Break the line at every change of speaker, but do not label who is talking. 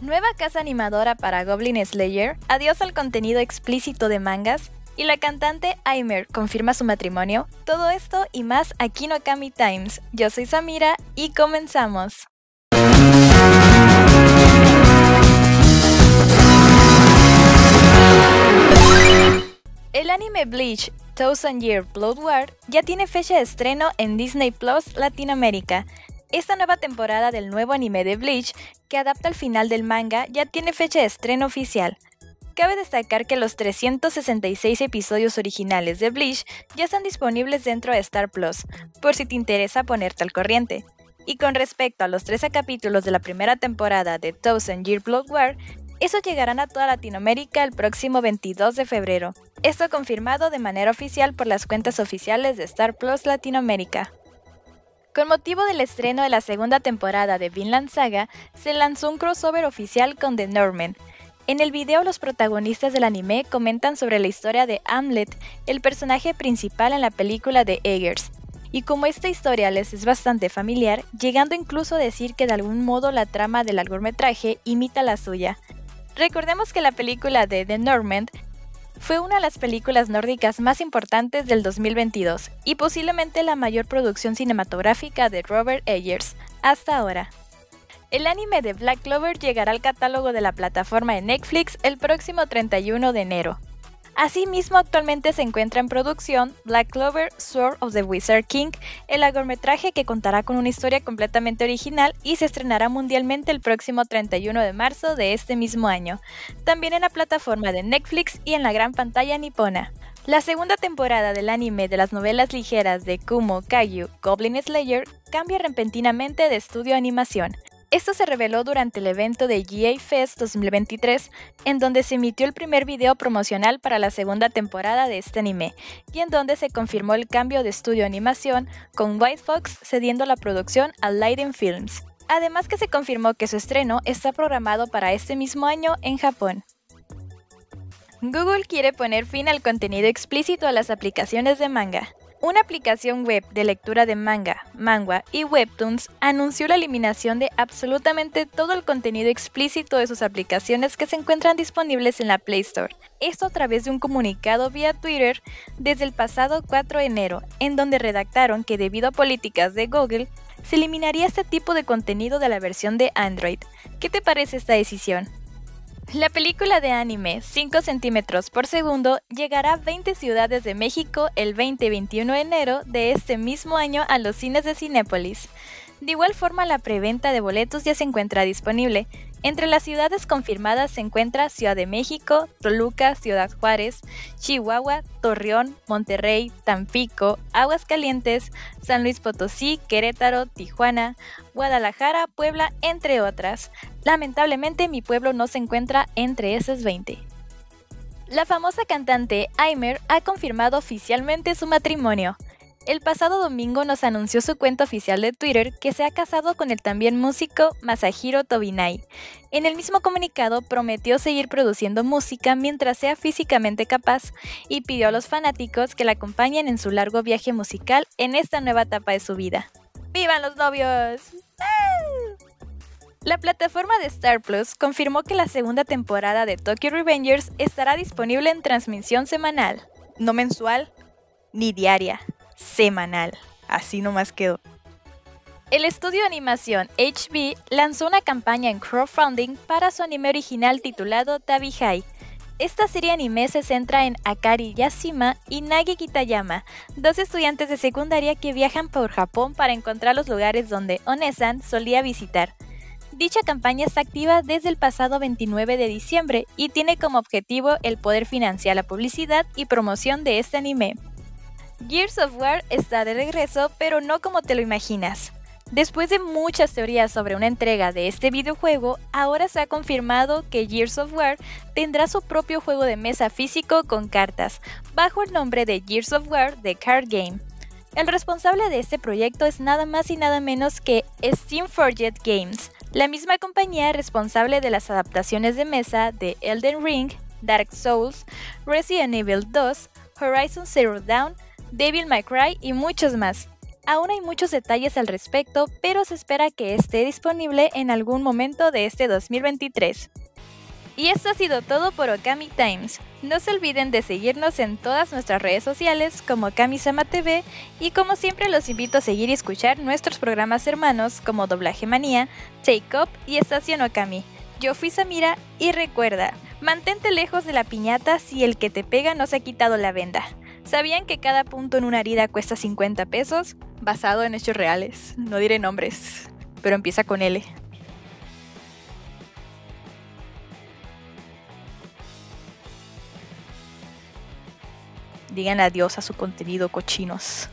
Nueva casa animadora para Goblin Slayer, adiós al contenido explícito de mangas, y la cantante Aimer confirma su matrimonio. Todo esto y más aquí no Kami Times. Yo soy Samira y comenzamos. El anime Bleach Thousand Year Blood War ya tiene fecha de estreno en Disney Plus Latinoamérica. Esta nueva temporada del nuevo anime de Bleach, que adapta al final del manga, ya tiene fecha de estreno oficial. Cabe destacar que los 366 episodios originales de Bleach ya están disponibles dentro de Star Plus, por si te interesa ponerte al corriente. Y con respecto a los 13 capítulos de la primera temporada de Thousand Year Blood War, esos llegarán a toda Latinoamérica el próximo 22 de febrero. Esto confirmado de manera oficial por las cuentas oficiales de Star Plus Latinoamérica. Con motivo del estreno de la segunda temporada de Vinland Saga, se lanzó un crossover oficial con The Norman, en el video los protagonistas del anime comentan sobre la historia de Hamlet, el personaje principal en la película de Eggers. Y como esta historia les es bastante familiar, llegando incluso a decir que de algún modo la trama del largometraje imita la suya. Recordemos que la película de The Norman fue una de las películas nórdicas más importantes del 2022 y posiblemente la mayor producción cinematográfica de Robert Eggers hasta ahora. El anime de Black Clover llegará al catálogo de la plataforma de Netflix el próximo 31 de enero. Asimismo, actualmente se encuentra en producción Black Clover Sword of the Wizard King, el largometraje que contará con una historia completamente original y se estrenará mundialmente el próximo 31 de marzo de este mismo año, también en la plataforma de Netflix y en la gran pantalla nipona. La segunda temporada del anime de las novelas ligeras de Kumo Kaiju Goblin Slayer cambia repentinamente de estudio animación. Esto se reveló durante el evento de GA Fest 2023, en donde se emitió el primer video promocional para la segunda temporada de este anime, y en donde se confirmó el cambio de estudio animación, con White Fox cediendo la producción a Lighten Films. Además que se confirmó que su estreno está programado para este mismo año en Japón. Google quiere poner fin al contenido explícito a las aplicaciones de manga. Una aplicación web de lectura de manga, manga y webtoons anunció la eliminación de absolutamente todo el contenido explícito de sus aplicaciones que se encuentran disponibles en la Play Store. Esto a través de un comunicado vía Twitter desde el pasado 4 de enero, en donde redactaron que debido a políticas de Google, se eliminaría este tipo de contenido de la versión de Android. ¿Qué te parece esta decisión? La película de anime 5 centímetros por segundo llegará a 20 ciudades de México el 20 y 21 de enero de este mismo año a los cines de Cinépolis. De igual forma, la preventa de boletos ya se encuentra disponible. Entre las ciudades confirmadas se encuentra Ciudad de México, Toluca, Ciudad Juárez, Chihuahua, Torreón, Monterrey, Tampico, Aguascalientes, San Luis Potosí, Querétaro, Tijuana, Guadalajara, Puebla, entre otras. Lamentablemente mi pueblo no se encuentra entre esas 20. La famosa cantante Aimer ha confirmado oficialmente su matrimonio. El pasado domingo nos anunció su cuenta oficial de Twitter que se ha casado con el también músico Masahiro Tobinai. En el mismo comunicado prometió seguir produciendo música mientras sea físicamente capaz y pidió a los fanáticos que la acompañen en su largo viaje musical en esta nueva etapa de su vida. ¡Vivan los novios! La plataforma de Star Plus confirmó que la segunda temporada de Tokyo Revengers estará disponible en transmisión semanal, no mensual ni diaria semanal. Así nomás quedó. El estudio de animación HB lanzó una campaña en crowdfunding para su anime original titulado Tabihai. Esta serie anime se centra en Akari Yashima y Nagi Kitayama, dos estudiantes de secundaria que viajan por Japón para encontrar los lugares donde Onesan solía visitar. Dicha campaña está activa desde el pasado 29 de diciembre y tiene como objetivo el poder financiar la publicidad y promoción de este anime. Gears of War está de regreso, pero no como te lo imaginas. Después de muchas teorías sobre una entrega de este videojuego, ahora se ha confirmado que Gears of War tendrá su propio juego de mesa físico con cartas, bajo el nombre de Gears of War The Card Game. El responsable de este proyecto es nada más y nada menos que Steam Forget Games, la misma compañía responsable de las adaptaciones de mesa de Elden Ring, Dark Souls, Resident Evil 2, Horizon Zero Dawn, Devil May Cry y muchos más. Aún hay muchos detalles al respecto, pero se espera que esté disponible en algún momento de este 2023. Y esto ha sido todo por Okami Times. No se olviden de seguirnos en todas nuestras redes sociales como Okami-sama TV y como siempre los invito a seguir y escuchar nuestros programas hermanos como Doblaje Manía, Take Up y Estación Okami. Yo fui Samira y recuerda, mantente lejos de la piñata si el que te pega no se ha quitado la venda. ¿Sabían que cada punto en una herida cuesta 50 pesos? Basado en hechos reales. No diré nombres, pero empieza con L. Digan adiós a su contenido cochinos.